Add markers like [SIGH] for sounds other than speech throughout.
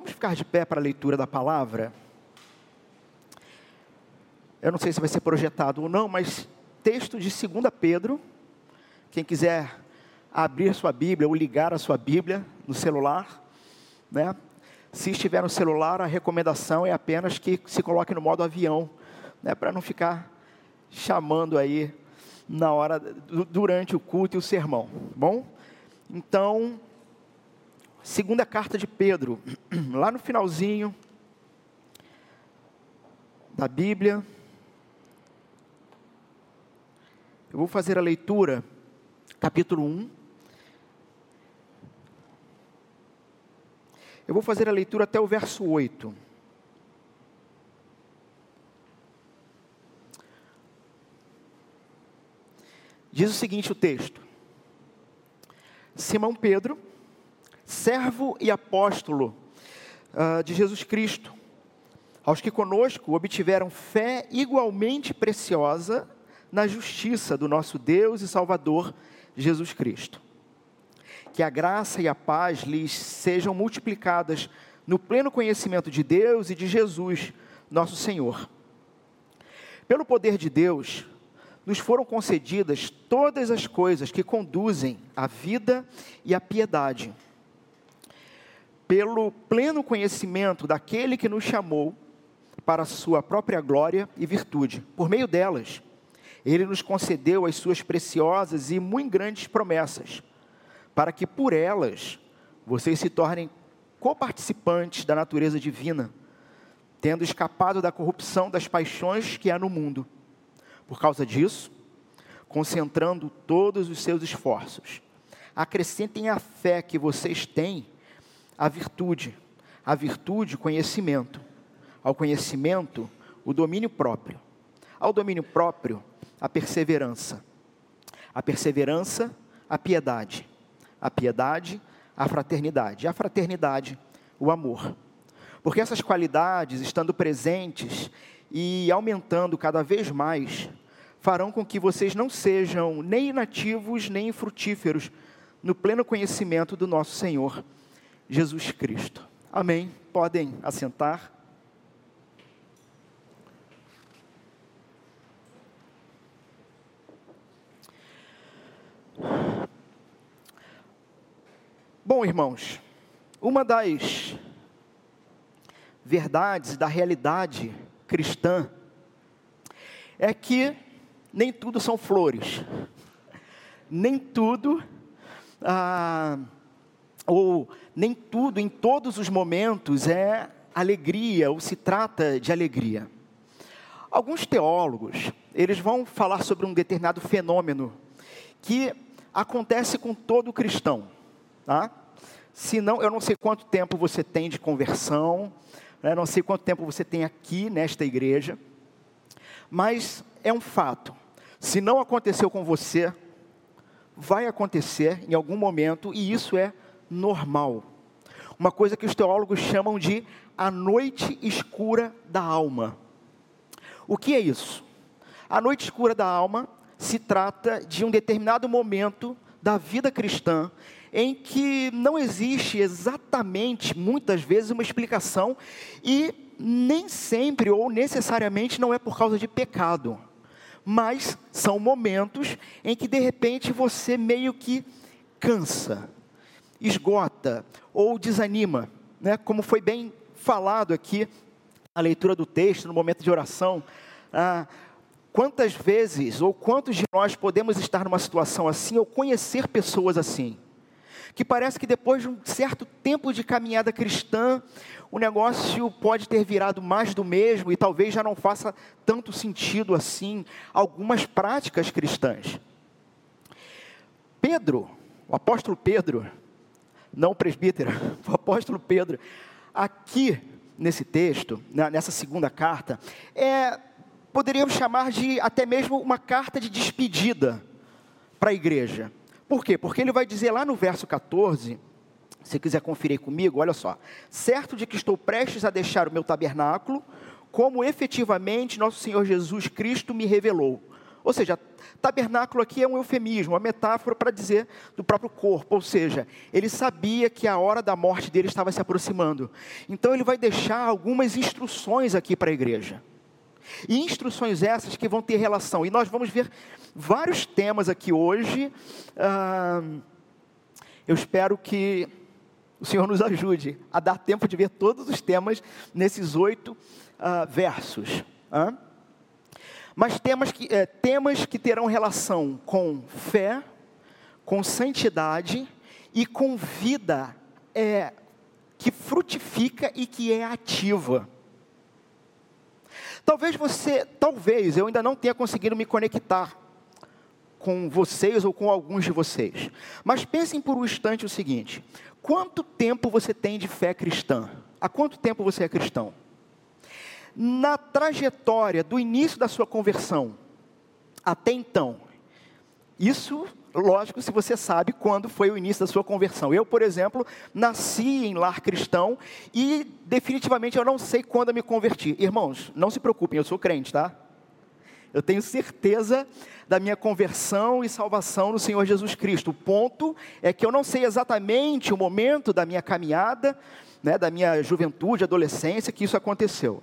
vamos ficar de pé para a leitura da palavra? Eu não sei se vai ser projetado ou não, mas texto de 2 Pedro. Quem quiser abrir sua Bíblia ou ligar a sua Bíblia no celular, né? Se estiver no celular, a recomendação é apenas que se coloque no modo avião, né, para não ficar chamando aí na hora durante o culto e o sermão, bom? Então, segunda carta de Pedro, [CLEARS THROAT] lá no finalzinho da Bíblia, eu vou fazer a leitura, capítulo 1. Eu vou fazer a leitura até o verso 8. Diz o seguinte o texto: Simão Pedro, servo e apóstolo uh, de Jesus Cristo, aos que conosco obtiveram fé igualmente preciosa na justiça do nosso Deus e Salvador Jesus Cristo. Que a graça e a paz lhes sejam multiplicadas no pleno conhecimento de Deus e de Jesus, nosso Senhor. Pelo poder de Deus, nos foram concedidas todas as coisas que conduzem à vida e à piedade. Pelo pleno conhecimento daquele que nos chamou para a sua própria glória e virtude, por meio delas, ele nos concedeu as suas preciosas e muito grandes promessas, para que por elas vocês se tornem coparticipantes da natureza divina, tendo escapado da corrupção das paixões que há no mundo. Por causa disso, concentrando todos os seus esforços, acrescentem a fé que vocês têm a virtude, a virtude, conhecimento, ao conhecimento, o domínio próprio, ao domínio próprio, a perseverança, a perseverança, a piedade, a piedade, a fraternidade, a fraternidade, o amor. Porque essas qualidades, estando presentes e aumentando cada vez mais, farão com que vocês não sejam nem inativos nem frutíferos no pleno conhecimento do nosso Senhor Jesus Cristo. Amém. Podem assentar. Bom, irmãos, uma das verdades da realidade cristã é que nem tudo são flores, nem tudo, ah, ou nem tudo em todos os momentos é alegria, ou se trata de alegria. Alguns teólogos, eles vão falar sobre um determinado fenômeno que acontece com todo cristão, tá? Se não, eu não sei quanto tempo você tem de conversão, né? não sei quanto tempo você tem aqui nesta igreja, mas é um fato. Se não aconteceu com você, vai acontecer em algum momento e isso é normal. Uma coisa que os teólogos chamam de a noite escura da alma. O que é isso? A noite escura da alma se trata de um determinado momento da vida cristã em que não existe exatamente, muitas vezes, uma explicação e nem sempre ou necessariamente não é por causa de pecado mas são momentos em que de repente você meio que cansa, esgota ou desanima, né? Como foi bem falado aqui na leitura do texto, no momento de oração. Ah, quantas vezes ou quantos de nós podemos estar numa situação assim ou conhecer pessoas assim? que parece que depois de um certo tempo de caminhada cristã, o negócio pode ter virado mais do mesmo e talvez já não faça tanto sentido assim algumas práticas cristãs. Pedro, o apóstolo Pedro, não o presbítero, [LAUGHS] o apóstolo Pedro, aqui nesse texto, nessa segunda carta, é, poderíamos chamar de até mesmo uma carta de despedida para a igreja. Por quê? Porque ele vai dizer lá no verso 14, se quiser conferir comigo, olha só. Certo de que estou prestes a deixar o meu tabernáculo, como efetivamente nosso Senhor Jesus Cristo me revelou. Ou seja, tabernáculo aqui é um eufemismo, uma metáfora para dizer do próprio corpo. Ou seja, ele sabia que a hora da morte dele estava se aproximando. Então ele vai deixar algumas instruções aqui para a igreja. E instruções essas que vão ter relação. E nós vamos ver vários temas aqui hoje. Ah, eu espero que o Senhor nos ajude a dar tempo de ver todos os temas nesses oito uh, versos. Uh? Mas temas que, é, temas que terão relação com fé, com santidade e com vida é, que frutifica e que é ativa. Talvez você, talvez eu ainda não tenha conseguido me conectar com vocês ou com alguns de vocês. Mas pensem por um instante o seguinte: quanto tempo você tem de fé cristã? Há quanto tempo você é cristão? Na trajetória do início da sua conversão até então, isso, lógico, se você sabe quando foi o início da sua conversão. Eu, por exemplo, nasci em lar cristão e definitivamente eu não sei quando eu me converti. Irmãos, não se preocupem, eu sou crente, tá? Eu tenho certeza da minha conversão e salvação no Senhor Jesus Cristo. O ponto é que eu não sei exatamente o momento da minha caminhada, né, da minha juventude, adolescência, que isso aconteceu.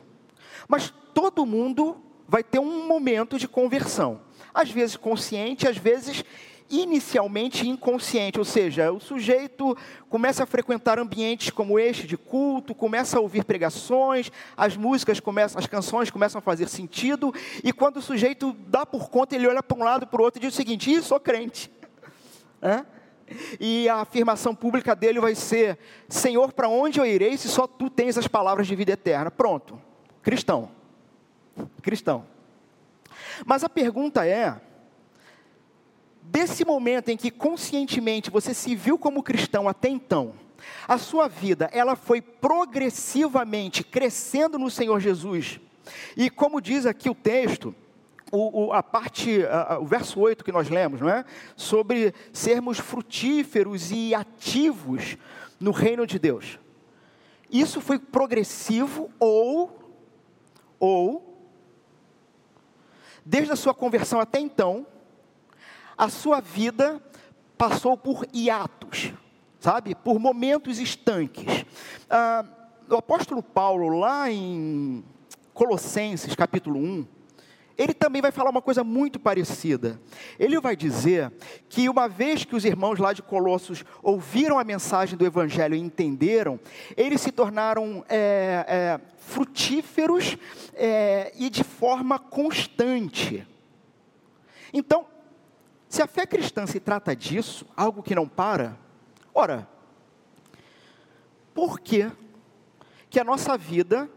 Mas todo mundo vai ter um momento de conversão. Às vezes consciente, às vezes inicialmente inconsciente, ou seja, o sujeito começa a frequentar ambientes como este de culto, começa a ouvir pregações, as músicas começam, as canções começam a fazer sentido, e quando o sujeito dá por conta, ele olha para um lado para o outro e diz o seguinte: Ih, sou crente. E a afirmação pública dele vai ser: Senhor, para onde eu irei se só tu tens as palavras de vida eterna? Pronto, cristão. Cristão. Mas a pergunta é: desse momento em que conscientemente você se viu como cristão até então, a sua vida ela foi progressivamente crescendo no Senhor Jesus. E como diz aqui o texto, o, o, a parte, a, o verso 8 que nós lemos, não é? Sobre sermos frutíferos e ativos no reino de Deus. Isso foi progressivo ou, ou, desde a sua conversão até então, a sua vida passou por hiatos, sabe? Por momentos estanques. Ah, o apóstolo Paulo, lá em Colossenses capítulo 1, ele também vai falar uma coisa muito parecida. Ele vai dizer que uma vez que os irmãos lá de Colossos ouviram a mensagem do Evangelho e entenderam, eles se tornaram é, é, frutíferos é, e de forma constante. Então, se a fé cristã se trata disso, algo que não para, ora, por que que a nossa vida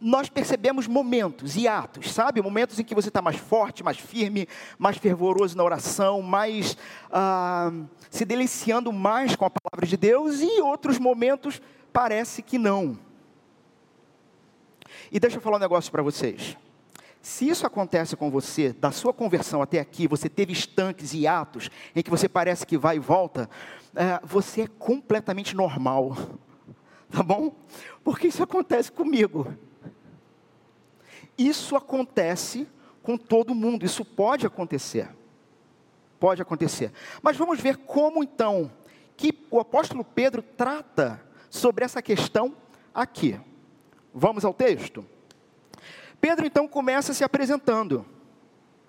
nós percebemos momentos e atos, sabe? Momentos em que você está mais forte, mais firme, mais fervoroso na oração, mais ah, se deliciando mais com a palavra de Deus, e outros momentos parece que não. E deixa eu falar um negócio para vocês. Se isso acontece com você, da sua conversão até aqui, você teve estanques e atos em que você parece que vai e volta, é, você é completamente normal, tá bom? Porque isso acontece comigo. Isso acontece com todo mundo, isso pode acontecer. Pode acontecer. Mas vamos ver como então que o apóstolo Pedro trata sobre essa questão aqui. Vamos ao texto? Pedro então começa se apresentando.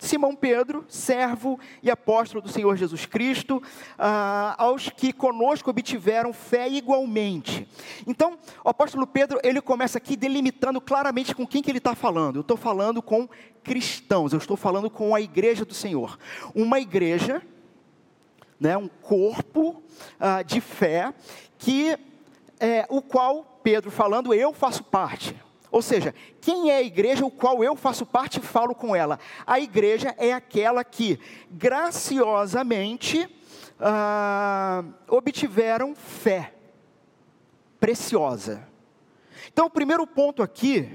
Simão Pedro, servo e apóstolo do Senhor Jesus Cristo, ah, aos que conosco obtiveram fé igualmente. Então, o apóstolo Pedro, ele começa aqui delimitando claramente com quem que ele está falando. Eu estou falando com cristãos, eu estou falando com a igreja do Senhor. Uma igreja, né, um corpo ah, de fé, que é, o qual Pedro falando, eu faço parte. Ou seja, quem é a igreja, o qual eu faço parte e falo com ela? A igreja é aquela que graciosamente ah, obtiveram fé preciosa. Então, o primeiro ponto aqui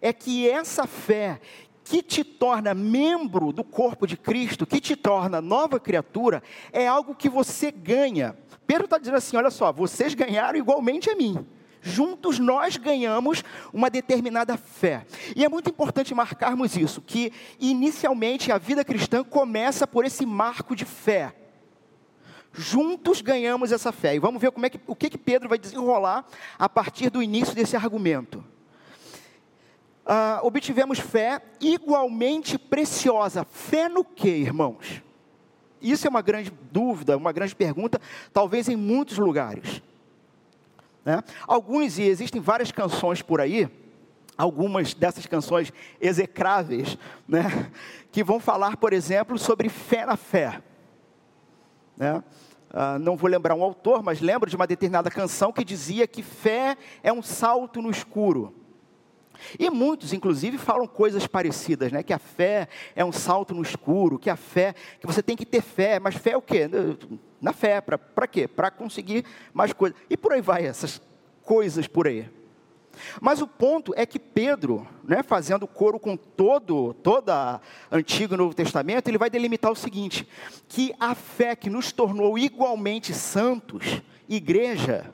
é que essa fé que te torna membro do corpo de Cristo, que te torna nova criatura, é algo que você ganha. Pedro está dizendo assim: olha só, vocês ganharam igualmente a mim juntos nós ganhamos uma determinada fé. E é muito importante marcarmos isso, que inicialmente a vida cristã começa por esse marco de fé. Juntos ganhamos essa fé. E vamos ver como é que, o que, que Pedro vai desenrolar a partir do início desse argumento. Uh, obtivemos fé igualmente preciosa. Fé no que, irmãos? Isso é uma grande dúvida, uma grande pergunta, talvez em muitos lugares. Né? Alguns, e existem várias canções por aí, algumas dessas canções execráveis, né? que vão falar, por exemplo, sobre fé na fé. Né? Uh, não vou lembrar um autor, mas lembro de uma determinada canção que dizia que fé é um salto no escuro. E muitos, inclusive, falam coisas parecidas, né? Que a fé é um salto no escuro, que a fé, que você tem que ter fé, mas fé é o quê? Na fé, para quê? Para conseguir mais coisas. E por aí vai, essas coisas por aí. Mas o ponto é que Pedro, né, fazendo coro com todo, toda Antigo e Novo Testamento, ele vai delimitar o seguinte: que a fé que nos tornou igualmente santos, igreja,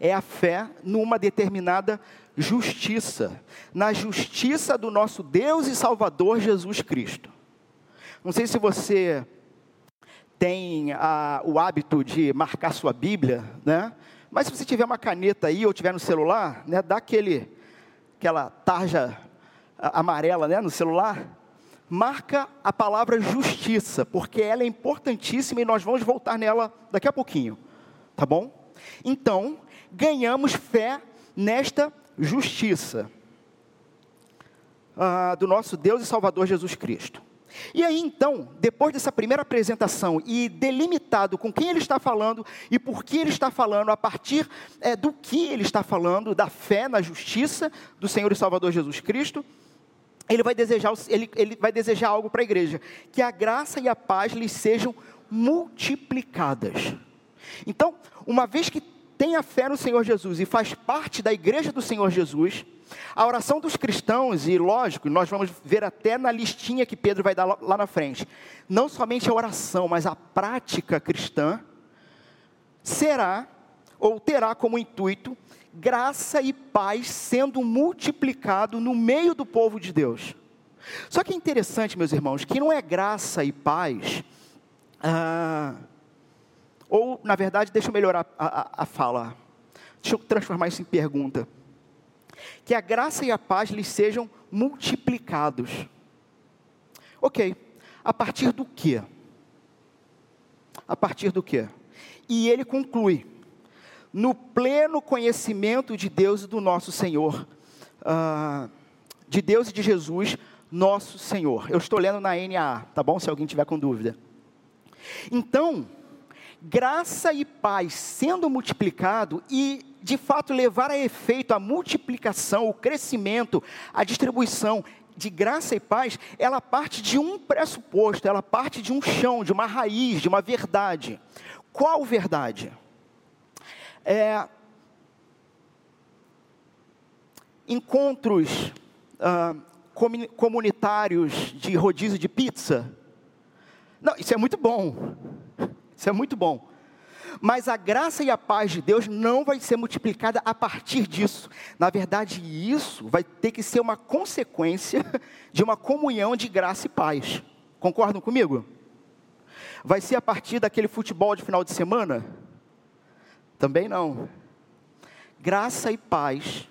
é a fé numa determinada justiça, na justiça do nosso Deus e Salvador Jesus Cristo. Não sei se você tem a, o hábito de marcar sua Bíblia, né? Mas se você tiver uma caneta aí ou tiver no celular, né, dá aquele, aquela tarja amarela, né, no celular, marca a palavra justiça, porque ela é importantíssima e nós vamos voltar nela daqui a pouquinho, tá bom? Então, ganhamos fé nesta justiça ah, do nosso Deus e Salvador Jesus Cristo. E aí então, depois dessa primeira apresentação e delimitado com quem ele está falando e por que ele está falando, a partir é, do que ele está falando, da fé na justiça do Senhor e Salvador Jesus Cristo, ele vai desejar, ele, ele vai desejar algo para a igreja: que a graça e a paz lhes sejam multiplicadas. Então, uma vez que tem a fé no Senhor Jesus e faz parte da igreja do Senhor Jesus, a oração dos cristãos, e lógico, nós vamos ver até na listinha que Pedro vai dar lá na frente, não somente a oração, mas a prática cristã, será ou terá como intuito graça e paz sendo multiplicado no meio do povo de Deus. Só que é interessante, meus irmãos, que não é graça e paz. Ah, ou, na verdade, deixa eu melhorar a, a, a fala. Deixa eu transformar isso em pergunta. Que a graça e a paz lhes sejam multiplicados. Ok, a partir do que? A partir do que? E ele conclui: no pleno conhecimento de Deus e do nosso Senhor, uh, de Deus e de Jesus, nosso Senhor. Eu estou lendo na NAA, tá bom? Se alguém tiver com dúvida. Então, graça e paz sendo multiplicado e de fato levar a efeito a multiplicação, o crescimento, a distribuição de graça e paz, ela parte de um pressuposto, ela parte de um chão, de uma raiz, de uma verdade. Qual verdade? É, encontros ah, comunitários de rodízio de pizza. Não, isso é muito bom. Isso é muito bom. Mas a graça e a paz de Deus não vai ser multiplicada a partir disso. Na verdade, isso vai ter que ser uma consequência [LAUGHS] de uma comunhão de graça e paz. Concordam comigo? Vai ser a partir daquele futebol de final de semana? Também não. Graça e paz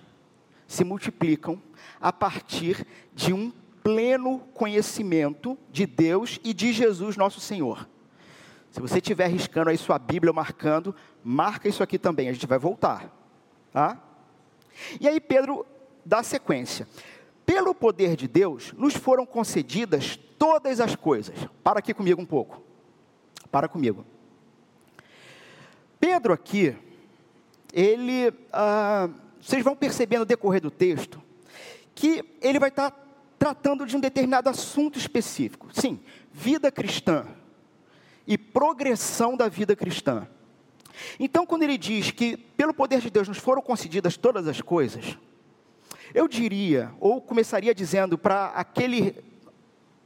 se multiplicam a partir de um pleno conhecimento de Deus e de Jesus, nosso Senhor. Se você estiver riscando aí sua Bíblia marcando, marca isso aqui também, a gente vai voltar. Tá? E aí Pedro dá sequência. Pelo poder de Deus, nos foram concedidas todas as coisas. Para aqui comigo um pouco. Para comigo. Pedro aqui, ele, ah, vocês vão perceber no decorrer do texto, que ele vai estar tratando de um determinado assunto específico. Sim, vida cristã, e progressão da vida cristã. Então, quando ele diz que pelo poder de Deus nos foram concedidas todas as coisas, eu diria, ou começaria dizendo para aquele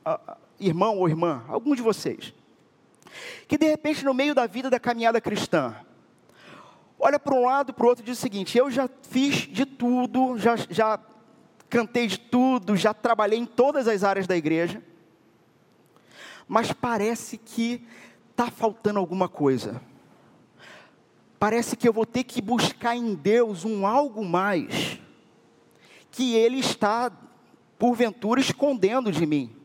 uh, irmão ou irmã, algum de vocês, que de repente no meio da vida da caminhada cristã, olha para um lado, para o outro e diz o seguinte: eu já fiz de tudo, já, já cantei de tudo, já trabalhei em todas as áreas da igreja, mas parece que está faltando alguma coisa. Parece que eu vou ter que buscar em Deus um algo mais que Ele está, porventura, escondendo de mim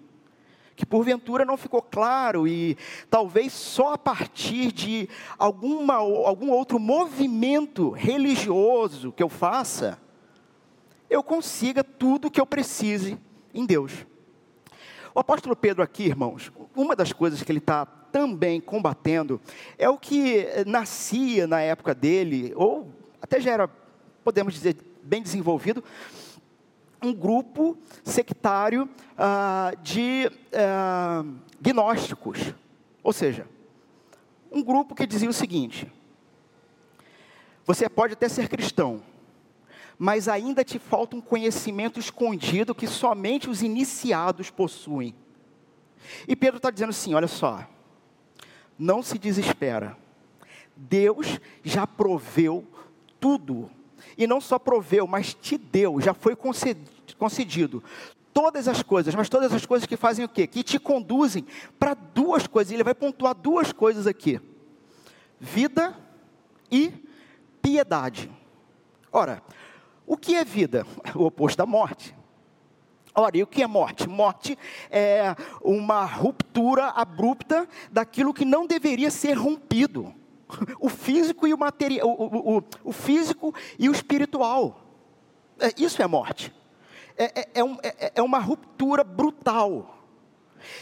que porventura não ficou claro e talvez só a partir de alguma, algum outro movimento religioso que eu faça, eu consiga tudo o que eu precise em Deus. O apóstolo Pedro aqui, irmãos, uma das coisas que ele está também combatendo é o que nascia na época dele, ou até já era, podemos dizer, bem desenvolvido, um grupo sectário ah, de ah, gnósticos. Ou seja, um grupo que dizia o seguinte: você pode até ser cristão, mas ainda te falta um conhecimento escondido que somente os iniciados possuem. E Pedro está dizendo assim: olha só, não se desespera, Deus já proveu tudo e não só proveu, mas te deu, já foi concedido. Todas as coisas, mas todas as coisas que fazem o quê? Que te conduzem para duas coisas. Ele vai pontuar duas coisas aqui: vida e piedade. Ora, o que é vida? [LAUGHS] O oposto da morte. Ora, e o que é morte? Morte é uma ruptura abrupta daquilo que não deveria ser rompido. o físico e o material, o, o, o, físico e o espiritual. É, isso é morte. É, é, é, um, é, é uma ruptura brutal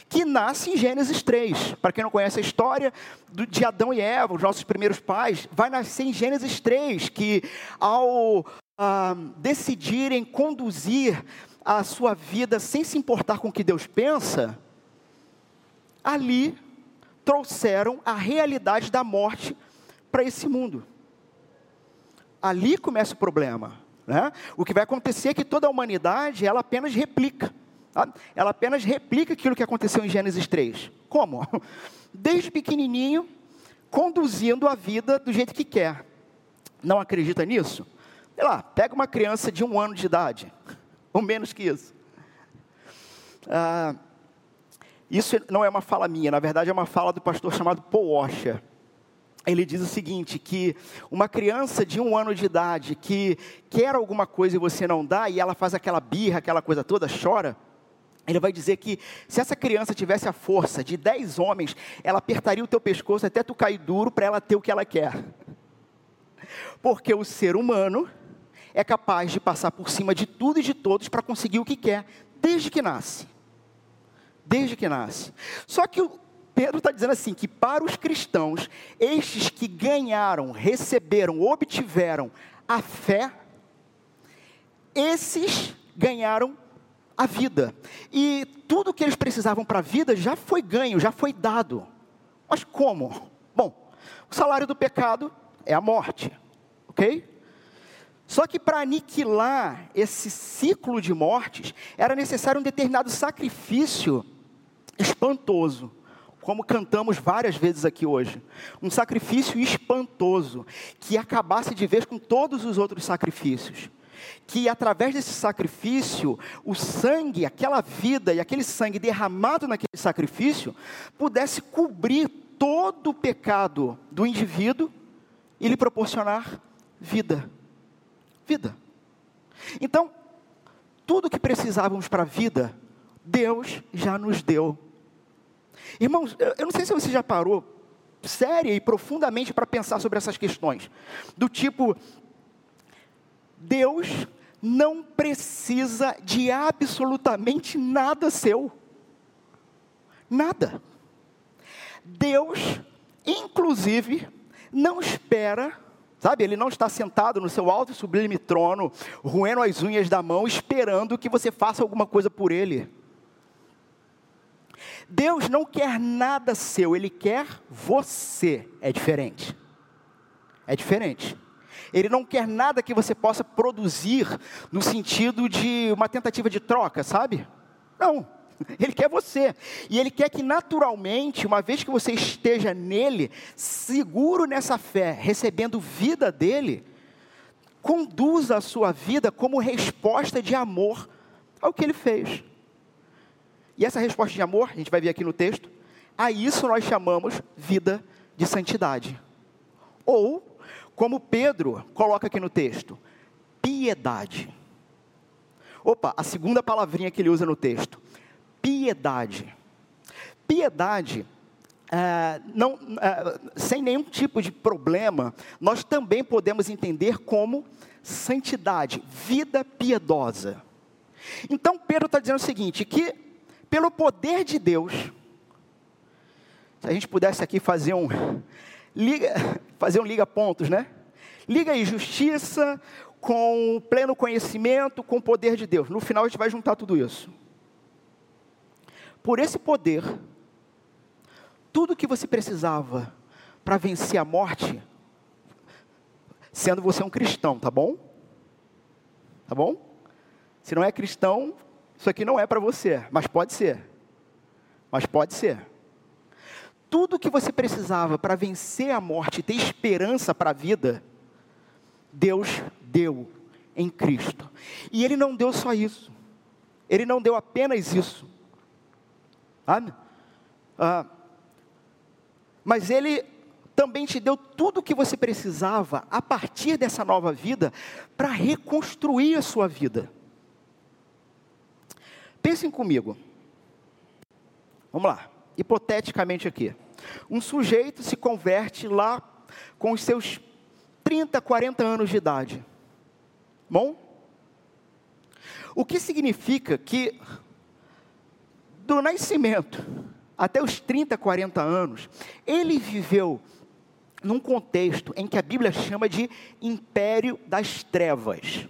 que nasce em Gênesis 3. Para quem não conhece a história de Adão e Eva, os nossos primeiros pais, vai nascer em Gênesis 3, que ao ah, decidirem conduzir a sua vida sem se importar com o que Deus pensa, ali trouxeram a realidade da morte para esse mundo. Ali começa o problema. Né? O que vai acontecer é que toda a humanidade ela apenas replica. Tá? Ela apenas replica aquilo que aconteceu em Gênesis 3. Como? [LAUGHS] Desde pequenininho, conduzindo a vida do jeito que quer. Não acredita nisso? Sei lá, pega uma criança de um ano de idade, ou menos que isso. Ah, isso não é uma fala minha, na verdade é uma fala do pastor chamado Paul Washer. Ele diz o seguinte: que uma criança de um ano de idade que quer alguma coisa e você não dá, e ela faz aquela birra, aquela coisa toda, chora. Ele vai dizer que se essa criança tivesse a força de dez homens, ela apertaria o teu pescoço até tu cair duro para ela ter o que ela quer. Porque o ser humano é capaz de passar por cima de tudo e de todos para conseguir o que quer, desde que nasce desde que nasce. Só que o Pedro está dizendo assim: que para os cristãos, estes que ganharam, receberam, obtiveram a fé, esses ganharam a vida. E tudo que eles precisavam para a vida já foi ganho, já foi dado. Mas como? Bom, o salário do pecado é a morte, ok? Só que para aniquilar esse ciclo de mortes, era necessário um determinado sacrifício espantoso, como cantamos várias vezes aqui hoje. Um sacrifício espantoso, que acabasse de vez com todos os outros sacrifícios. Que através desse sacrifício, o sangue, aquela vida e aquele sangue derramado naquele sacrifício, pudesse cobrir todo o pecado do indivíduo e lhe proporcionar vida. Vida. Então, tudo que precisávamos para a vida, Deus já nos deu Irmãos, eu não sei se você já parou séria e profundamente para pensar sobre essas questões. Do tipo, Deus não precisa de absolutamente nada seu. Nada. Deus, inclusive, não espera, sabe, Ele não está sentado no seu alto e sublime trono, roendo as unhas da mão, esperando que você faça alguma coisa por Ele. Deus não quer nada seu, Ele quer você. É diferente. É diferente. Ele não quer nada que você possa produzir no sentido de uma tentativa de troca, sabe? Não. [LAUGHS] Ele quer você. E Ele quer que naturalmente, uma vez que você esteja nele, seguro nessa fé, recebendo vida dele, conduza a sua vida como resposta de amor ao que ele fez. E essa resposta de amor, a gente vai ver aqui no texto, a isso nós chamamos vida de santidade. Ou, como Pedro coloca aqui no texto, piedade. Opa, a segunda palavrinha que ele usa no texto, piedade. Piedade, é, não, é, sem nenhum tipo de problema, nós também podemos entender como santidade, vida piedosa. Então Pedro está dizendo o seguinte: que pelo poder de Deus, se a gente pudesse aqui fazer um liga, fazer um liga pontos, né? Liga aí justiça com pleno conhecimento, com o poder de Deus. No final a gente vai juntar tudo isso. Por esse poder, tudo que você precisava para vencer a morte, sendo você um cristão, tá bom? Tá bom? Se não é cristão, isso aqui não é para você, mas pode ser. Mas pode ser. Tudo que você precisava para vencer a morte ter esperança para a vida, Deus deu em Cristo. E Ele não deu só isso. Ele não deu apenas isso. Ah, mas Ele também te deu tudo o que você precisava a partir dessa nova vida para reconstruir a sua vida. Pensem comigo. Vamos lá, hipoteticamente aqui. Um sujeito se converte lá com os seus 30, 40 anos de idade. Bom? O que significa que do nascimento até os 30, 40 anos, ele viveu num contexto em que a Bíblia chama de império das trevas.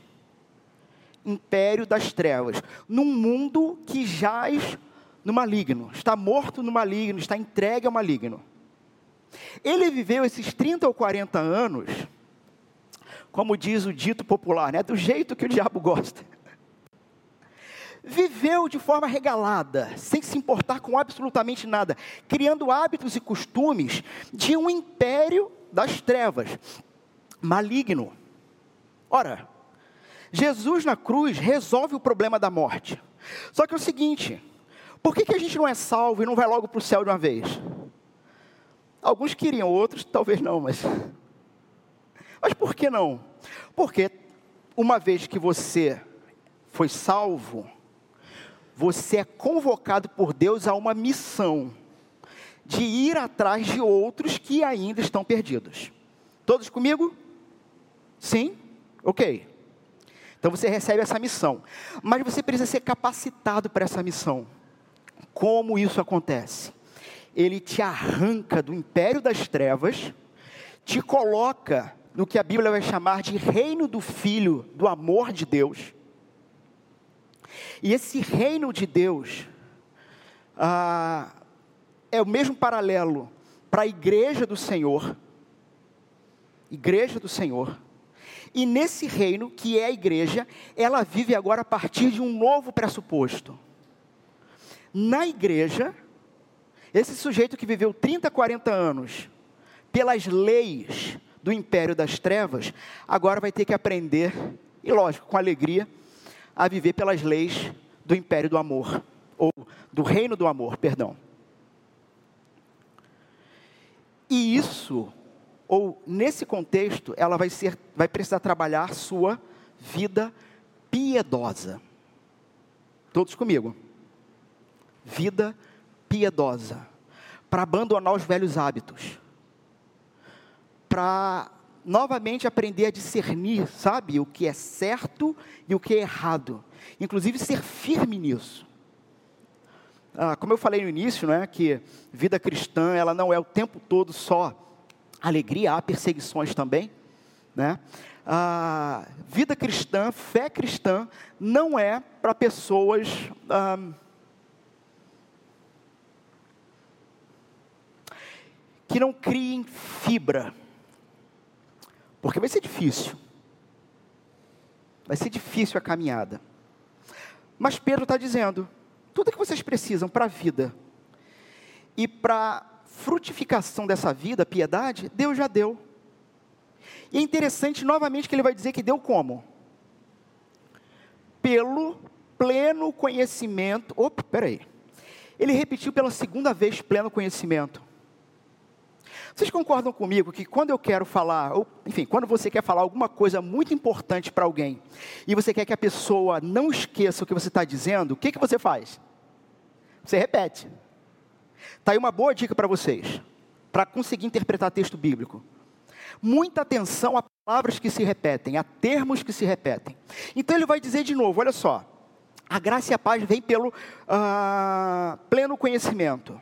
Império das trevas. Num mundo que jaz no maligno, está morto no maligno, está entregue ao maligno. Ele viveu esses 30 ou 40 anos, como diz o dito popular, né, do jeito que o diabo gosta viveu de forma regalada, sem se importar com absolutamente nada, criando hábitos e costumes de um império das trevas, maligno. Ora, Jesus na cruz resolve o problema da morte. Só que é o seguinte: por que, que a gente não é salvo e não vai logo para o céu de uma vez? Alguns queriam, outros talvez não, mas. [LAUGHS] Mas por que não? Porque uma vez que você foi salvo, você é convocado por Deus a uma missão de ir atrás de outros que ainda estão perdidos. Todos comigo? Sim? Ok. Então você recebe essa missão. Mas você precisa ser capacitado para essa missão. Como isso acontece? Ele te arranca do império das trevas, te coloca no que a Bíblia vai chamar de reino do Filho, do amor de Deus e esse reino de Deus ah, é o mesmo paralelo para a igreja do Senhor. Igreja do Senhor. E nesse reino, que é a igreja, ela vive agora a partir de um novo pressuposto. Na igreja, esse sujeito que viveu 30, 40 anos pelas leis do império das trevas, agora vai ter que aprender, e lógico, com alegria, a viver pelas leis do império do amor, ou do reino do amor, perdão. E isso, ou nesse contexto, ela vai ser, vai precisar trabalhar sua vida piedosa. Todos comigo. Vida piedosa. Para abandonar os velhos hábitos. Para novamente aprender a discernir, sabe, o que é certo e o que é errado. Inclusive ser firme nisso. Ah, como eu falei no início, não é que vida cristã ela não é o tempo todo só alegria, há perseguições também, né? Ah, vida cristã, fé cristã, não é para pessoas ah, que não criem fibra porque vai ser difícil. Vai ser difícil a caminhada. Mas Pedro está dizendo tudo que vocês precisam para a vida e para frutificação dessa vida, piedade, Deus já deu. E é interessante novamente que ele vai dizer que deu como? Pelo pleno conhecimento. Opa, peraí. Ele repetiu pela segunda vez pleno conhecimento. Vocês concordam comigo que quando eu quero falar, ou, enfim, quando você quer falar alguma coisa muito importante para alguém, e você quer que a pessoa não esqueça o que você está dizendo, o que, que você faz? Você repete. Está aí uma boa dica para vocês, para conseguir interpretar texto bíblico. Muita atenção a palavras que se repetem, a termos que se repetem. Então ele vai dizer de novo: olha só, a graça e a paz vem pelo uh, pleno conhecimento.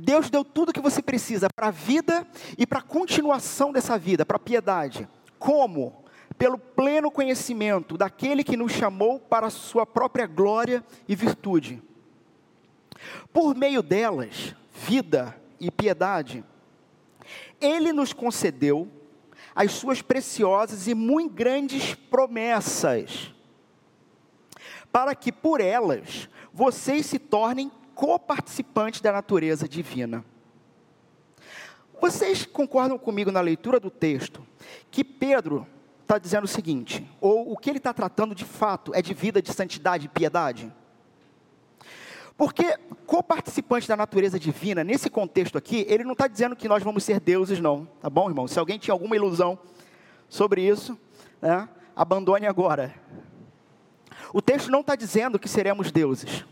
Deus deu tudo o que você precisa para a vida e para a continuação dessa vida, para a piedade. Como? Pelo pleno conhecimento daquele que nos chamou para a sua própria glória e virtude. Por meio delas, vida e piedade, ele nos concedeu as suas preciosas e muito grandes promessas, para que por elas vocês se tornem coparticipantes da natureza divina. Vocês concordam comigo na leitura do texto que Pedro está dizendo o seguinte, ou o que ele está tratando de fato é de vida de santidade e piedade? Porque coparticipante da natureza divina, nesse contexto aqui, ele não está dizendo que nós vamos ser deuses, não, tá bom, irmão? Se alguém tinha alguma ilusão sobre isso, né, abandone agora. O texto não está dizendo que seremos deuses.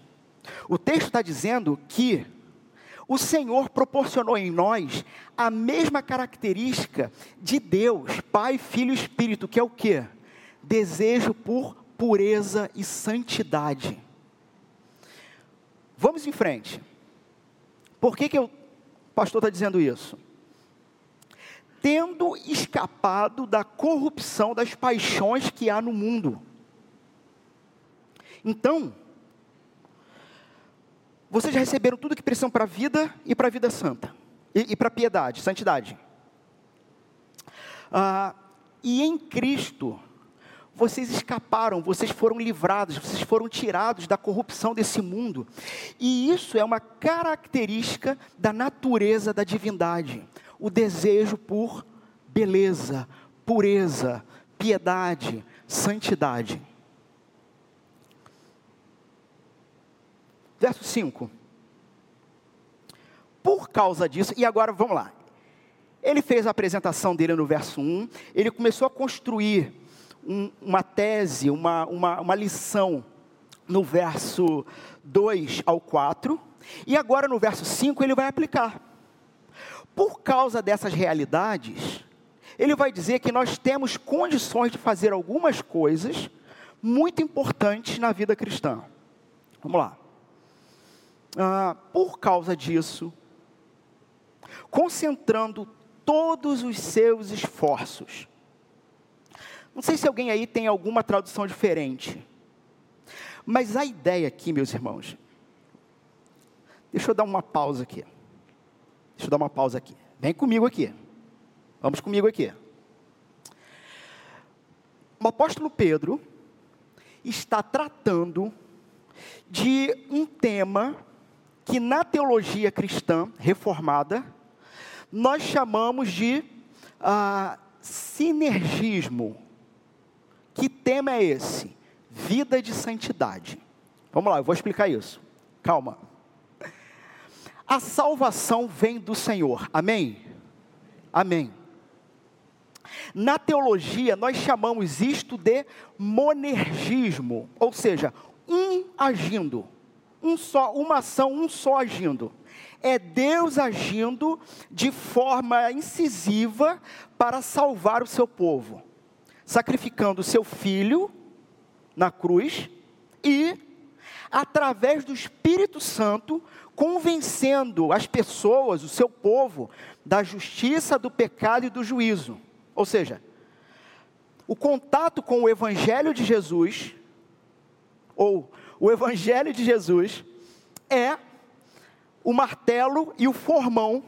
O texto está dizendo que o Senhor proporcionou em nós a mesma característica de Deus, Pai, Filho e Espírito, que é o que? Desejo por pureza e santidade. Vamos em frente. Por que, que o pastor está dizendo isso? Tendo escapado da corrupção das paixões que há no mundo. Então, vocês já receberam tudo que precisam para a vida e para a vida santa. E, e para a piedade, santidade. Ah, e em Cristo, vocês escaparam, vocês foram livrados, vocês foram tirados da corrupção desse mundo. E isso é uma característica da natureza da divindade: o desejo por beleza, pureza, piedade, santidade. Verso 5. Por causa disso, e agora vamos lá. Ele fez a apresentação dele no verso 1, ele começou a construir um, uma tese, uma, uma, uma lição no verso 2 ao 4, e agora no verso 5 ele vai aplicar. Por causa dessas realidades, ele vai dizer que nós temos condições de fazer algumas coisas muito importantes na vida cristã. Vamos lá. Ah, por causa disso, concentrando todos os seus esforços não sei se alguém aí tem alguma tradução diferente. Mas a ideia aqui, meus irmãos, deixa eu dar uma pausa aqui. Deixa eu dar uma pausa aqui. Vem comigo aqui. Vamos comigo aqui. O apóstolo Pedro está tratando de um tema que na teologia cristã reformada nós chamamos de ah, sinergismo que tema é esse? Vida de santidade. Vamos lá, eu vou explicar isso. Calma. A salvação vem do Senhor. Amém? Amém. Na teologia, nós chamamos isto de monergismo, ou seja, um agindo, um só, uma ação, um só agindo. É Deus agindo de forma incisiva para salvar o seu povo sacrificando o seu filho na cruz e, através do Espírito Santo, convencendo as pessoas, o seu povo, da justiça, do pecado e do juízo. Ou seja, o contato com o Evangelho de Jesus, ou o Evangelho de Jesus, é o martelo e o formão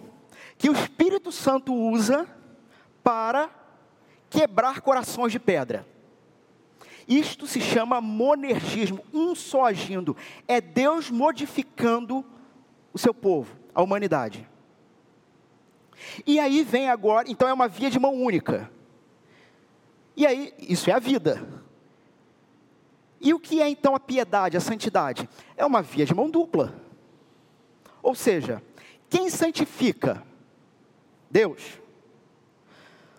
que o Espírito Santo usa para quebrar corações de pedra. Isto se chama monergismo, um só agindo. É Deus modificando o seu povo, a humanidade. E aí vem agora, então é uma via de mão única. E aí, isso é a vida. E o que é então a piedade, a santidade? É uma via de mão dupla. Ou seja, quem santifica? Deus.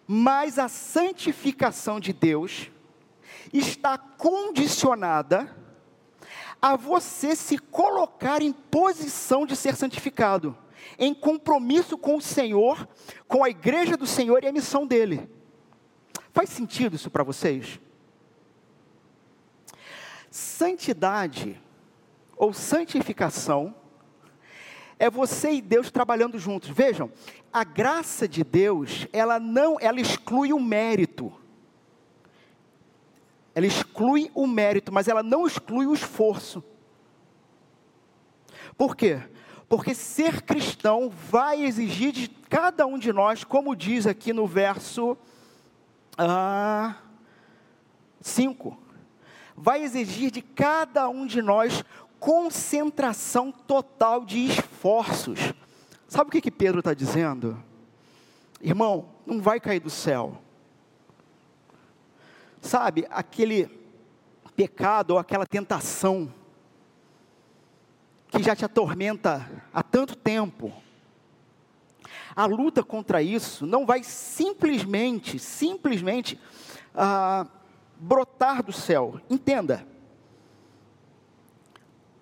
Mas a santificação de Deus está condicionada a você se colocar em posição de ser santificado, em compromisso com o Senhor, com a igreja do Senhor e a missão dele. Faz sentido isso para vocês? Santidade ou santificação é você e Deus trabalhando juntos. Vejam, a graça de Deus, ela não, ela exclui o mérito. Ela exclui o mérito, mas ela não exclui o esforço. Por quê? Porque ser cristão vai exigir de cada um de nós, como diz aqui no verso 5, ah, vai exigir de cada um de nós concentração total de esforços. Sabe o que, que Pedro está dizendo? Irmão, não vai cair do céu. Sabe, aquele pecado ou aquela tentação que já te atormenta há tanto tempo. A luta contra isso não vai simplesmente, simplesmente ah, brotar do céu. Entenda,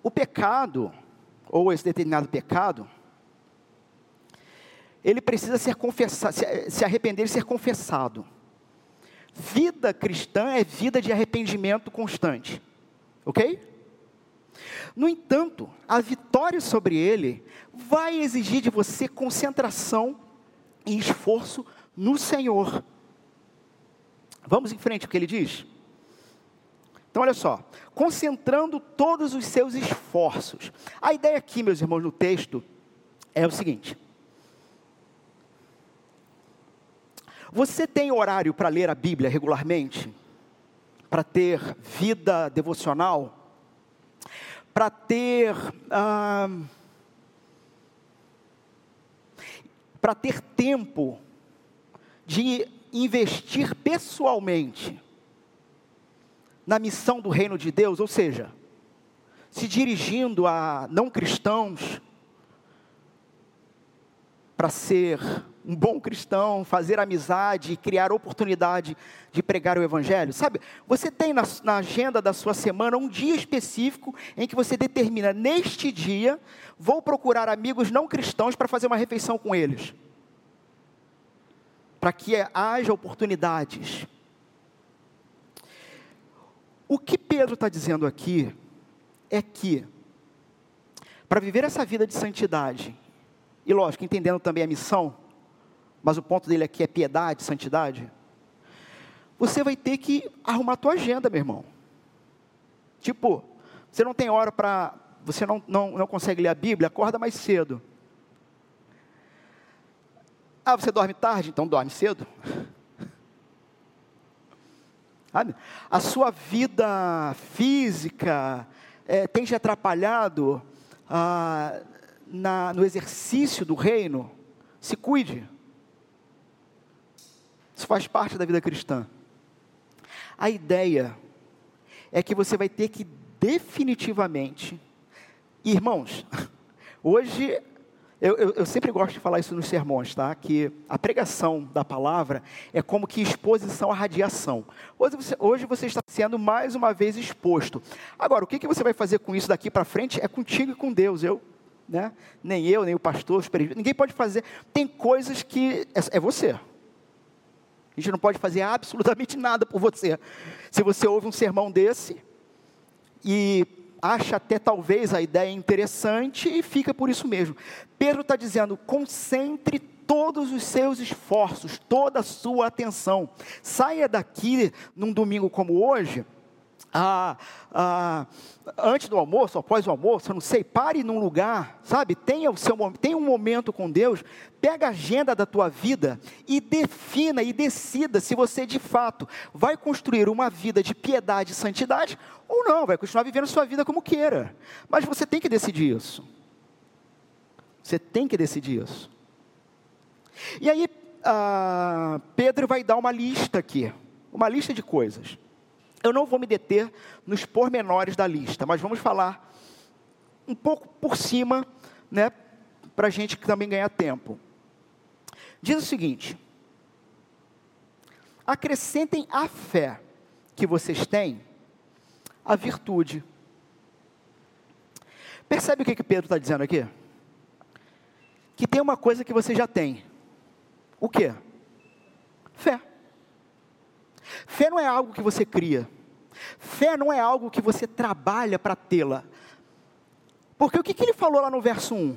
o pecado, ou esse determinado pecado, ele precisa ser confessado, se arrepender e ser confessado. Vida cristã é vida de arrependimento constante. Ok? No entanto, a vitória sobre ele vai exigir de você concentração e esforço no Senhor. Vamos em frente o que ele diz? Então, olha só, concentrando todos os seus esforços. A ideia aqui, meus irmãos, no texto é o seguinte: Você tem horário para ler a Bíblia regularmente? Para ter vida devocional? Para ter. Ah, para ter tempo de investir pessoalmente na missão do reino de Deus, ou seja, se dirigindo a não cristãos para ser um bom cristão, fazer amizade, criar oportunidade de pregar o Evangelho. Sabe, você tem na, na, agenda da sua semana um dia específico em que você determina, neste dia, vou procurar amigos não cristãos para fazer uma refeição com eles. Para que haja oportunidades. O que Pedro está dizendo aqui é que, para viver essa vida de santidade, e lógico, entendendo também a missão, mas o ponto dele aqui é piedade, santidade. Você vai ter que arrumar a tua agenda, meu irmão. Tipo, você não tem hora para. Você não, não, não consegue ler a Bíblia, acorda mais cedo. Ah, você dorme tarde? Então dorme cedo. [LAUGHS] A sua vida física é, tem te atrapalhado ah, na, no exercício do reino? Se cuide. Isso faz parte da vida cristã. A ideia é que você vai ter que definitivamente, irmãos, [LAUGHS] hoje eu, eu, eu, sempre gosto de falar isso nos sermões, tá? Que a pregação da palavra é como que exposição à radiação. Hoje você, hoje você está sendo mais uma vez exposto. Agora, o que, que você vai fazer com isso daqui para frente é contigo e com Deus. Eu, né? Nem eu, nem o pastor, ninguém pode fazer. Tem coisas que é, é você. A gente não pode fazer absolutamente nada por você. Se você ouve um sermão desse e acha até talvez a ideia interessante e fica por isso mesmo. Pedro está dizendo: concentre todos os seus esforços, toda a sua atenção. Saia daqui num domingo como hoje, ah, ah, antes do almoço, após o almoço, eu não sei, pare num lugar, sabe? Tenha, o seu, tenha um momento com Deus, pega a agenda da tua vida e defina e decida se você de fato vai construir uma vida de piedade e santidade ou não, vai continuar vivendo sua vida como queira. Mas você tem que decidir isso. Você tem que decidir isso. E aí, ah, Pedro vai dar uma lista aqui, uma lista de coisas. Eu não vou me deter nos pormenores da lista, mas vamos falar um pouco por cima, né, para a gente também ganhar tempo. Diz o seguinte: acrescentem a fé que vocês têm a virtude. Percebe o que, que Pedro está dizendo aqui? Que tem uma coisa que você já tem. O que? Fé. Fé não é algo que você cria. Fé não é algo que você trabalha para tê-la. Porque o que, que ele falou lá no verso 1?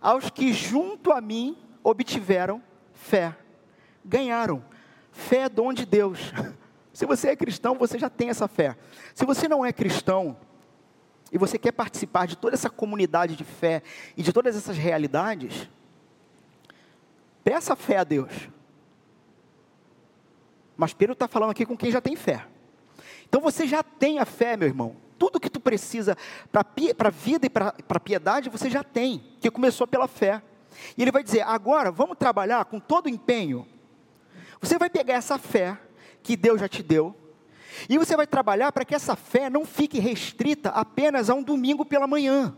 Aos que junto a mim obtiveram fé, ganharam. Fé é dom de Deus. [LAUGHS] Se você é cristão, você já tem essa fé. Se você não é cristão, e você quer participar de toda essa comunidade de fé e de todas essas realidades, peça fé a Deus. Mas Pedro está falando aqui com quem já tem fé. Então você já tem a fé, meu irmão. Tudo que tu precisa para a vida e para a piedade, você já tem, que começou pela fé. E ele vai dizer: agora vamos trabalhar com todo o empenho. Você vai pegar essa fé que Deus já te deu, e você vai trabalhar para que essa fé não fique restrita apenas a um domingo pela manhã.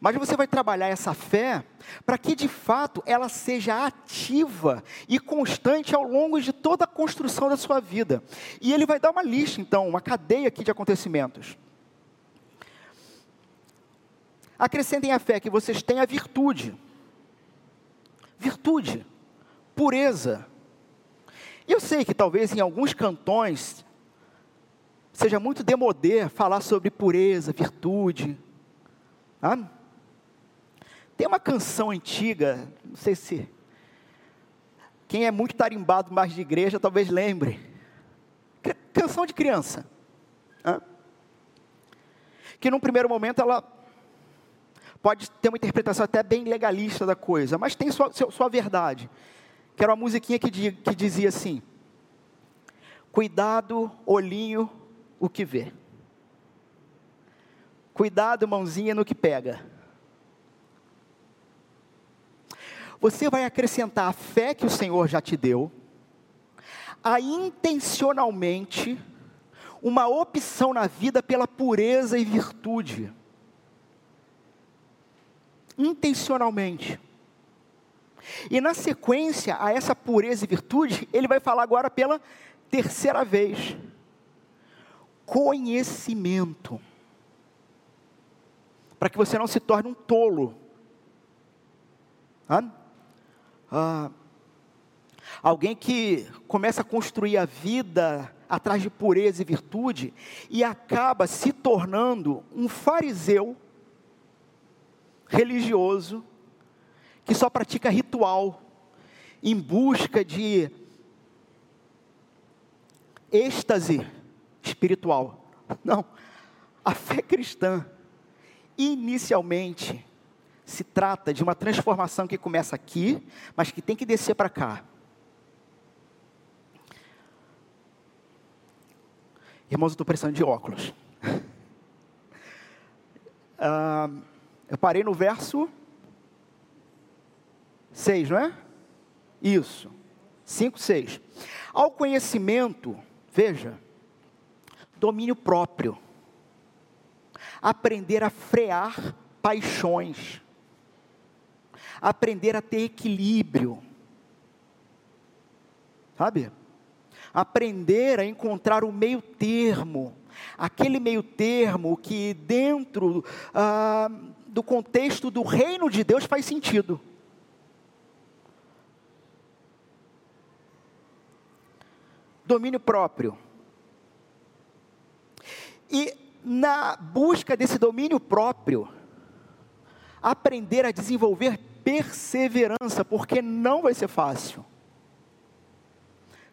Mas você vai trabalhar essa fé para que de fato ela seja ativa e constante ao longo de toda a construção da sua vida. E ele vai dar uma lista, então, uma cadeia aqui de acontecimentos. Acrescentem a fé que vocês têm a virtude. Virtude, pureza. Eu sei que talvez em alguns cantões seja muito demodê falar sobre pureza, virtude. Tem uma canção antiga, não sei se. Quem é muito tarimbado mais de igreja talvez lembre. Canção de criança. Que num primeiro momento ela pode ter uma interpretação até bem legalista da coisa, mas tem sua, sua verdade. Que era uma musiquinha que, que dizia assim: Cuidado, olhinho, o que vê. Cuidado, mãozinha, no que pega. Você vai acrescentar a fé que o Senhor já te deu, a intencionalmente uma opção na vida pela pureza e virtude. Intencionalmente. E na sequência a essa pureza e virtude, ele vai falar agora pela terceira vez: conhecimento para que você não se torne um tolo. Ah, alguém que começa a construir a vida atrás de pureza e virtude e acaba se tornando um fariseu religioso que só pratica ritual em busca de êxtase espiritual. Não, a fé cristã inicialmente se trata de uma transformação que começa aqui, mas que tem que descer para cá. Irmãos, eu estou precisando de óculos. Uh, [LAUGHS] eu parei no verso 6, não é? Isso. 5, 6. Ao conhecimento, veja, domínio próprio aprender a frear paixões, aprender a ter equilíbrio, sabe? Aprender a encontrar o meio termo, aquele meio termo que dentro ah, do contexto do reino de Deus faz sentido. Domínio próprio. E na busca desse domínio próprio, aprender a desenvolver perseverança, porque não vai ser fácil.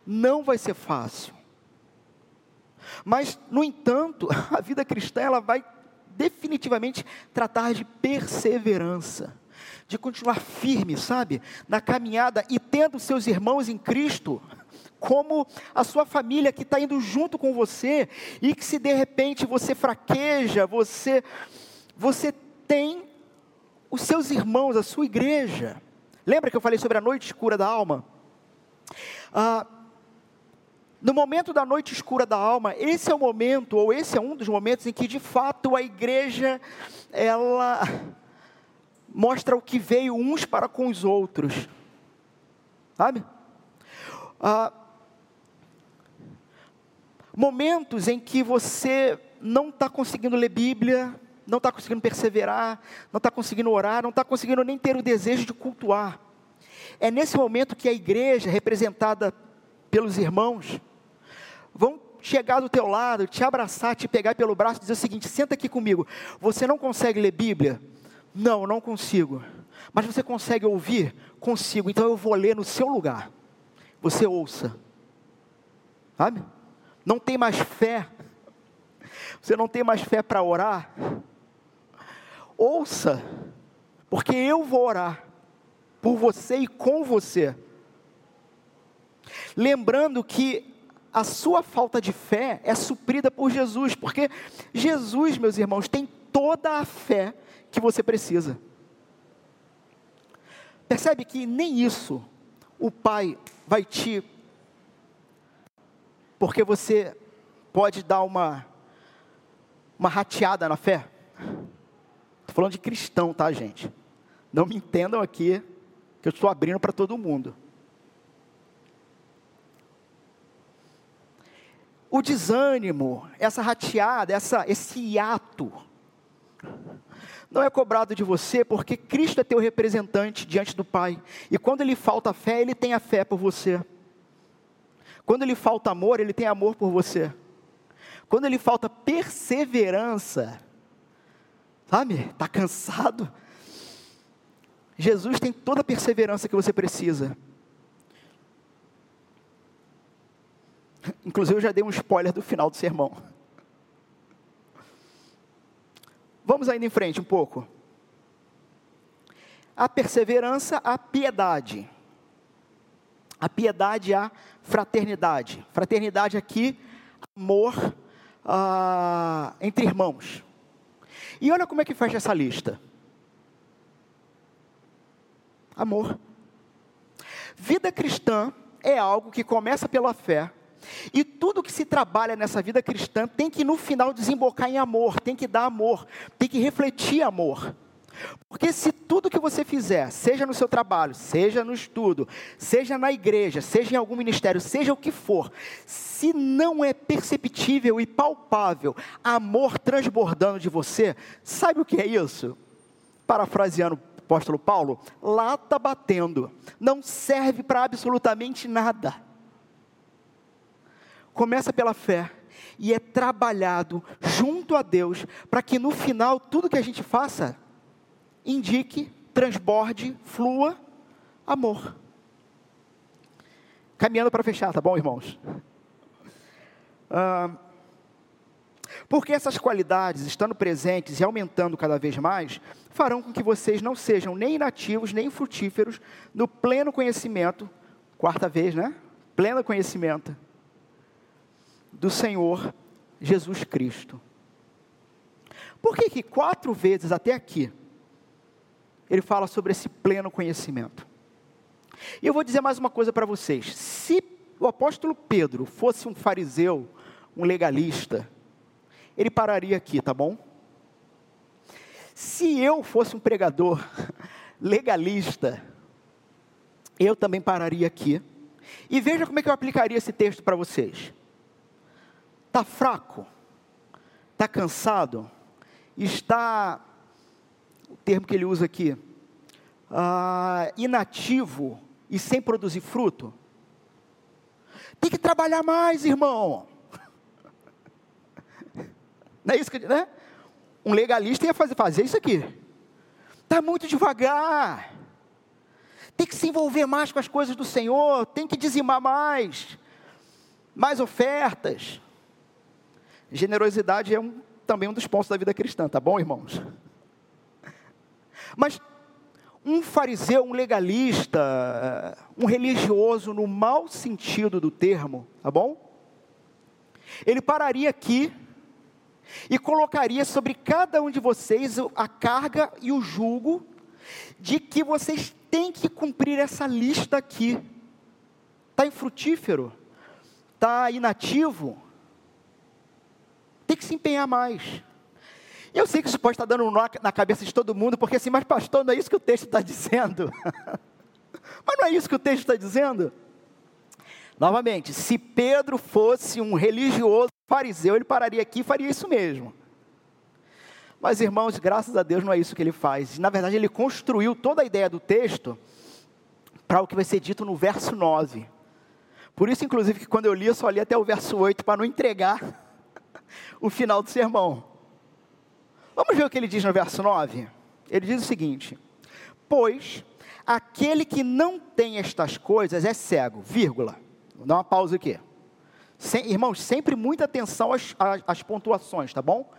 Não vai ser fácil. Mas, no entanto, [LAUGHS] a vida cristã ela vai definitivamente tratar de perseverança, de continuar firme, sabe, na caminhada e tendo seus irmãos em Cristo como a sua família que está indo junto com você e que se de repente você fraqueja, você você tem os seus irmãos, a sua igreja. Lembra que eu falei sobre a noite escura da alma? Ah, no momento da noite escura da alma, esse é o momento, ou esse é um dos momentos em que de fato a igreja, ela mostra o que veio uns para com os outros, sabe? Ah, momentos em que você não está conseguindo ler Bíblia, não está conseguindo perseverar, não está conseguindo orar, não está conseguindo nem ter o desejo de cultuar. É nesse momento que a igreja, representada pelos irmãos, vão chegar do teu lado, te abraçar, te pegar pelo braço e dizer o seguinte: senta aqui comigo. Você não consegue ler Bíblia? Não, não consigo. Mas você consegue ouvir? Consigo. Então eu vou ler no seu lugar. Você ouça. Sabe? Não tem mais fé. Você não tem mais fé para orar? Ouça, porque eu vou orar por você e com você. Lembrando que a sua falta de fé é suprida por Jesus, porque Jesus, meus irmãos, tem toda a fé que você precisa. Percebe que nem isso o Pai vai te. Porque você pode dar uma, uma rateada na fé. Estou falando de cristão, tá, gente? Não me entendam aqui, que eu estou abrindo para todo mundo. o desânimo, essa rateada, essa, esse hiato, não é cobrado de você, porque Cristo é teu representante diante do Pai. E quando lhe falta fé, Ele tem a fé por você. Quando lhe falta amor, Ele tem amor por você. Quando lhe falta perseverança, sabe, está cansado. Jesus tem toda a perseverança que você precisa. Inclusive, eu já dei um spoiler do final do sermão. Vamos ainda em frente um pouco. A perseverança, a piedade. A piedade, a fraternidade. Fraternidade aqui, amor ah, entre irmãos. E olha como é que fecha essa lista. Amor. Vida cristã é algo que começa pela fé e tudo que se trabalha nessa vida cristã tem que no final desembocar em amor, tem que dar amor, tem que refletir amor. Porque se tudo que você fizer, seja no seu trabalho, seja no estudo, seja na igreja, seja em algum ministério, seja o que for, se não é perceptível e palpável amor transbordando de você, sabe o que é isso? Parafraseando o apóstolo Paulo, lata batendo, não serve para absolutamente nada começa pela fé e é trabalhado junto a Deus para que no final tudo que a gente faça indique, transborde, flua amor. Caminhando para fechar, tá bom, irmãos? Ah, porque essas qualidades, estando presentes e aumentando cada vez mais, farão com que vocês não sejam nem inativos, nem frutíferos no pleno conhecimento, quarta vez, né? Pleno conhecimento do Senhor Jesus Cristo. Por que, que quatro vezes até aqui ele fala sobre esse pleno conhecimento? E eu vou dizer mais uma coisa para vocês: se o apóstolo Pedro fosse um fariseu, um legalista, ele pararia aqui, tá bom? Se eu fosse um pregador [LAUGHS] legalista, eu também pararia aqui. E veja como é que eu aplicaria esse texto para vocês. Está fraco? Está cansado? Está, o termo que ele usa aqui, uh, inativo e sem produzir fruto? Tem que trabalhar mais, irmão. [LAUGHS] Não é isso que, né? Um legalista ia fazer, fazer isso aqui. Está muito devagar. Tem que se envolver mais com as coisas do Senhor. Tem que dizimar mais. Mais ofertas. Generosidade é um, também um dos pontos da vida cristã, tá bom, irmãos? Mas um fariseu, um legalista, um religioso no mau sentido do termo, tá bom? Ele pararia aqui e colocaria sobre cada um de vocês a carga e o jugo de que vocês têm que cumprir essa lista aqui. Está infrutífero? Está inativo? Tem que se empenhar mais. Eu sei que isso pode estar dando um nó na cabeça de todo mundo, porque assim, mas pastor, não é isso que o texto está dizendo. [LAUGHS] mas não é isso que o texto está dizendo. Novamente, se Pedro fosse um religioso fariseu, ele pararia aqui e faria isso mesmo. Mas, irmãos, graças a Deus não é isso que ele faz. Na verdade, ele construiu toda a ideia do texto para o que vai ser dito no verso 9. Por isso, inclusive, que quando eu li, eu só li até o verso 8 para não entregar [LAUGHS] o final do sermão. Vamos ver o que ele diz no verso 9? Ele diz o seguinte: Pois aquele que não tem estas coisas é cego, vírgula. Vou dar uma pausa aqui. Sem, irmãos, sempre muita atenção às, às, às pontuações, tá bom?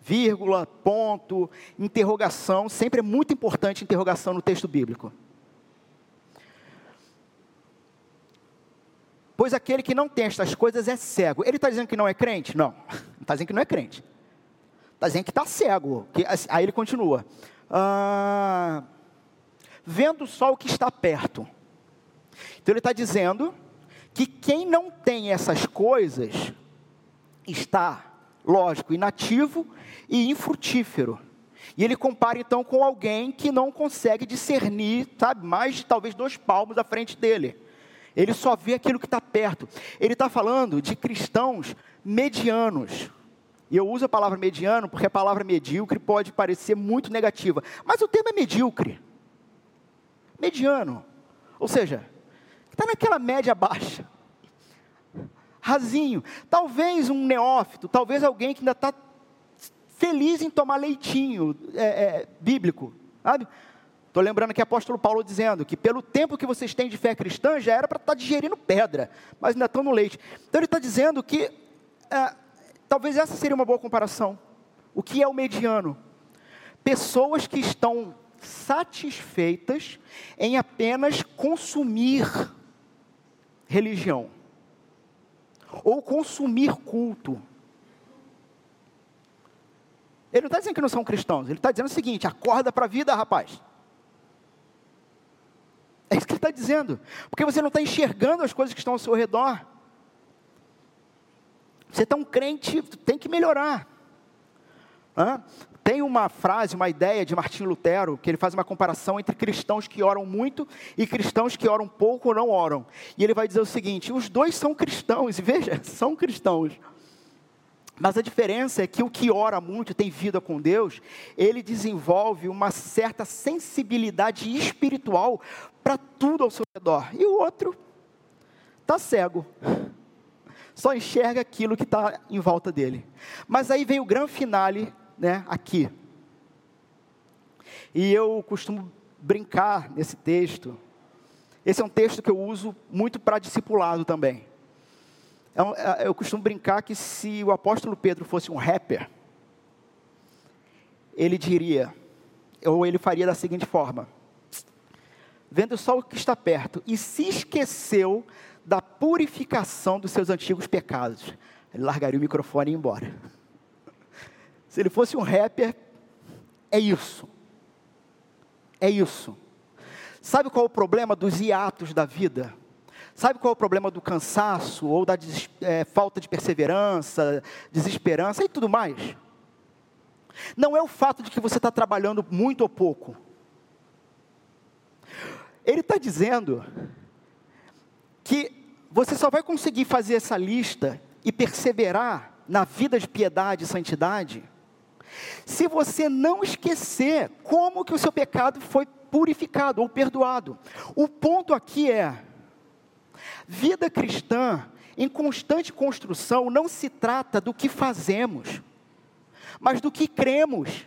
Vírgula, ponto, interrogação, sempre é muito importante interrogação no texto bíblico. Pois aquele que não tem estas coisas é cego. Ele está dizendo que não é crente? Não. Está dizendo que não é crente. Está dizendo que está cego. Que, assim, aí ele continua. Ah, vendo só o que está perto. Então ele está dizendo que quem não tem essas coisas está, lógico, inativo e infrutífero. E ele compara então com alguém que não consegue discernir, sabe, mais de talvez dois palmos à frente dele. Ele só vê aquilo que está perto. Ele está falando de cristãos medianos. E eu uso a palavra mediano porque a palavra medíocre pode parecer muito negativa. Mas o termo é medíocre. Mediano. Ou seja, está naquela média baixa. Rasinho. Talvez um neófito, talvez alguém que ainda está feliz em tomar leitinho é, é, bíblico. Sabe? Estou lembrando que o apóstolo Paulo dizendo que pelo tempo que vocês têm de fé cristã, já era para estar tá digerindo pedra, mas ainda estão no leite. Então ele está dizendo que é, Talvez essa seria uma boa comparação. O que é o mediano? Pessoas que estão satisfeitas em apenas consumir religião ou consumir culto. Ele não está dizendo que não são cristãos, ele está dizendo o seguinte: acorda para a vida, rapaz. É isso que ele está dizendo, porque você não está enxergando as coisas que estão ao seu redor. Você é tão crente, tem que melhorar. Hã? Tem uma frase, uma ideia de Martim Lutero, que ele faz uma comparação entre cristãos que oram muito e cristãos que oram pouco ou não oram. E ele vai dizer o seguinte: os dois são cristãos, [LAUGHS] e veja, são cristãos. Mas a diferença é que o que ora muito, tem vida com Deus, ele desenvolve uma certa sensibilidade espiritual para tudo ao seu redor. E o outro está cego só enxerga aquilo que está em volta dele. Mas aí vem o grande finale, né, aqui. E eu costumo brincar nesse texto. Esse é um texto que eu uso muito para discipulado também. É é, eu costumo brincar que se o apóstolo Pedro fosse um rapper, ele diria, ou ele faria da seguinte forma: vendo só o que está perto e se esqueceu da purificação dos seus antigos pecados. Ele largaria o microfone e ia embora. [LAUGHS] Se ele fosse um rapper, é isso. É isso. Sabe qual é o problema dos hiatos da vida? Sabe qual é o problema do cansaço ou da é, falta de perseverança, desesperança e tudo mais? Não é o fato de que você está trabalhando muito ou pouco. Ele está dizendo que você só vai conseguir fazer essa lista e perseverar na vida de piedade e santidade se você não esquecer como que o seu pecado foi purificado ou perdoado. O ponto aqui é: vida cristã em constante construção não se trata do que fazemos, mas do que cremos.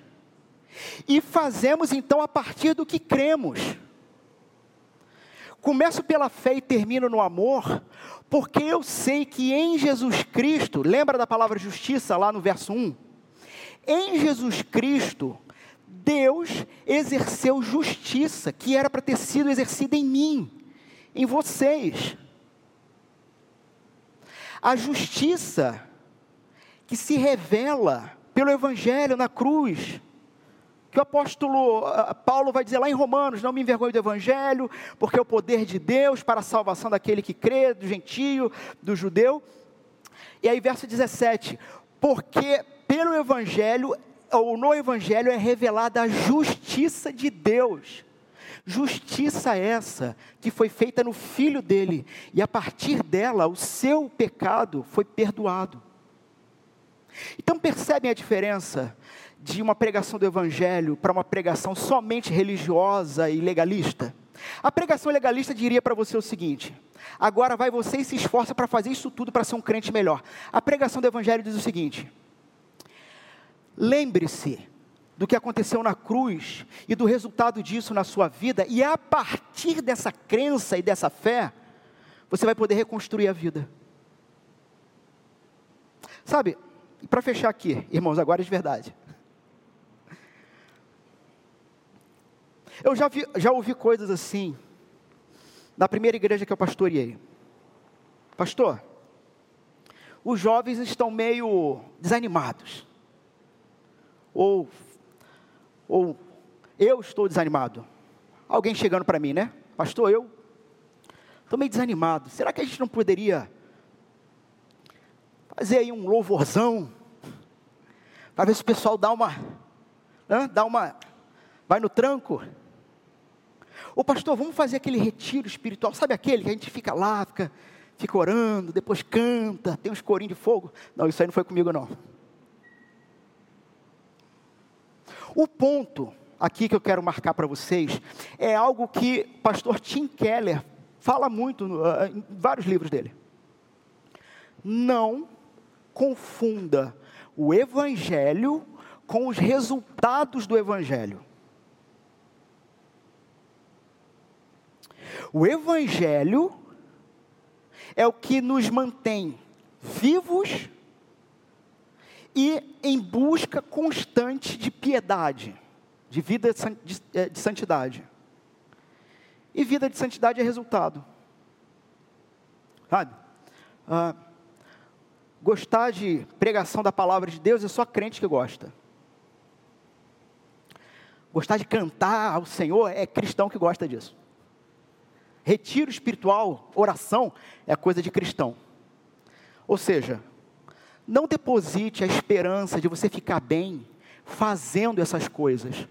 E fazemos então a partir do que cremos. Começo pela fé e termino no amor, porque eu sei que em Jesus Cristo, lembra da palavra justiça lá no verso 1? Em Jesus Cristo, Deus exerceu justiça que era para ter sido exercida em mim, em vocês. A justiça que se revela pelo Evangelho na cruz, que o apóstolo Paulo vai dizer lá em Romanos: Não me envergonhe do Evangelho, porque é o poder de Deus para a salvação daquele que crê, do gentio, do judeu. E aí, verso 17: Porque pelo Evangelho, ou no Evangelho, é revelada a justiça de Deus. Justiça essa que foi feita no filho dele, e a partir dela o seu pecado foi perdoado. Então percebem a diferença de uma pregação do Evangelho para uma pregação somente religiosa e legalista? A pregação legalista diria para você o seguinte: agora vai você e se esforça para fazer isso tudo para ser um crente melhor. A pregação do Evangelho diz o seguinte: lembre-se do que aconteceu na cruz e do resultado disso na sua vida, e a partir dessa crença e dessa fé, você vai poder reconstruir a vida. Sabe, e para fechar aqui, irmãos, agora é de verdade. Eu já, vi, já ouvi coisas assim, na primeira igreja que eu pastoreei. Pastor, os jovens estão meio desanimados. Ou, ou eu estou desanimado. Alguém chegando para mim, né? Pastor, eu estou meio desanimado. Será que a gente não poderia fazer aí um louvorzão? Para ver se o pessoal dá uma, né, dá uma, vai no tranco. Ô pastor, vamos fazer aquele retiro espiritual, sabe aquele que a gente fica lá, fica, fica orando, depois canta, tem uns corinhos de fogo. Não, isso aí não foi comigo não. O ponto aqui que eu quero marcar para vocês é algo que o pastor Tim Keller fala muito uh, em vários livros dele. Não confunda o evangelho com os resultados do evangelho. O Evangelho é o que nos mantém vivos e em busca constante de piedade, de vida de, eh, santidade. E vida de santidade é resultado. Sabe? Ah, gostar de pregação da palavra de Deus é só crente que gosta. Gostar de cantar ao Senhor é cristão que gosta disso. Retiro espiritual, oração, é coisa de cristão. Ou seja, não deposite a esperança de você ficar bem fazendo essas coisas.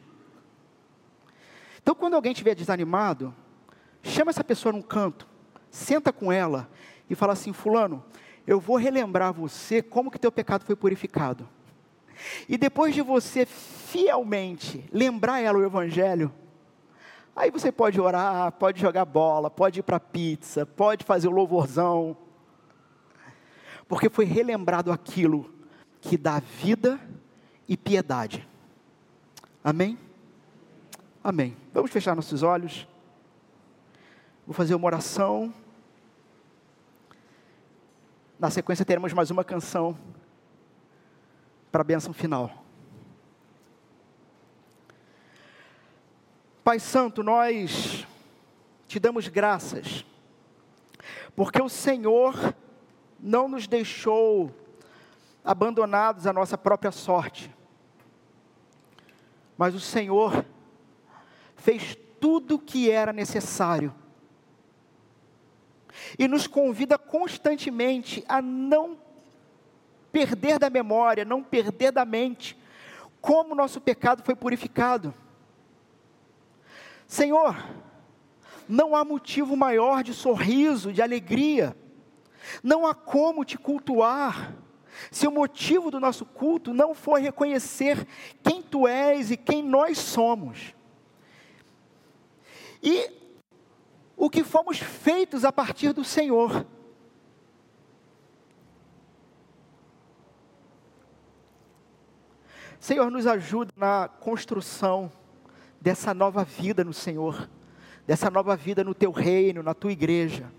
Então, quando alguém estiver desanimado, chama essa pessoa num canto, senta com ela e fala assim: Fulano, eu vou relembrar você como que teu pecado foi purificado. E depois de você fielmente lembrar ela o Evangelho, Aí você pode orar, pode jogar bola, pode ir para pizza, pode fazer o louvorzão. Porque foi relembrado aquilo que dá vida e piedade. Amém? Amém. Vamos fechar nossos olhos. Vou fazer uma oração. Na sequência teremos mais uma canção para a bênção final. Pai Santo, nós te damos graças, porque o Senhor não nos deixou abandonados à nossa própria sorte, mas o Senhor fez tudo o que era necessário e nos convida constantemente a não perder da memória, não perder da mente como nosso pecado foi purificado. Senhor, não há motivo maior de sorriso, de alegria, não há como te cultuar, se o motivo do nosso culto não for reconhecer quem tu és e quem nós somos. E o que fomos feitos a partir do Senhor. Senhor, nos ajuda na construção dessa nova vida no Senhor, dessa nova vida no teu reino, na tua igreja.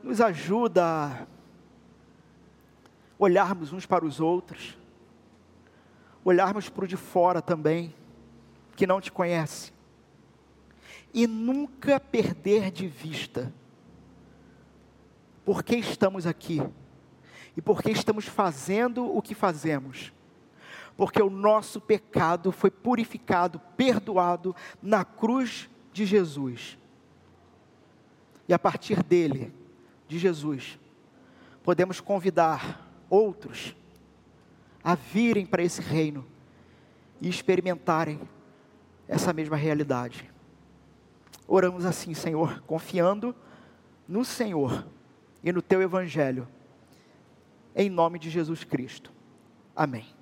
Nos ajuda a olharmos uns para os outros, olharmos para o de fora também, que não te conhece, e nunca perder de vista por que estamos aqui e por que estamos fazendo o que fazemos. Porque o nosso pecado foi purificado, perdoado na cruz de Jesus. E a partir dele, de Jesus, podemos convidar outros a virem para esse reino e experimentarem essa mesma realidade. Oramos assim, Senhor, confiando no Senhor e no teu Evangelho, em nome de Jesus Cristo. Amém.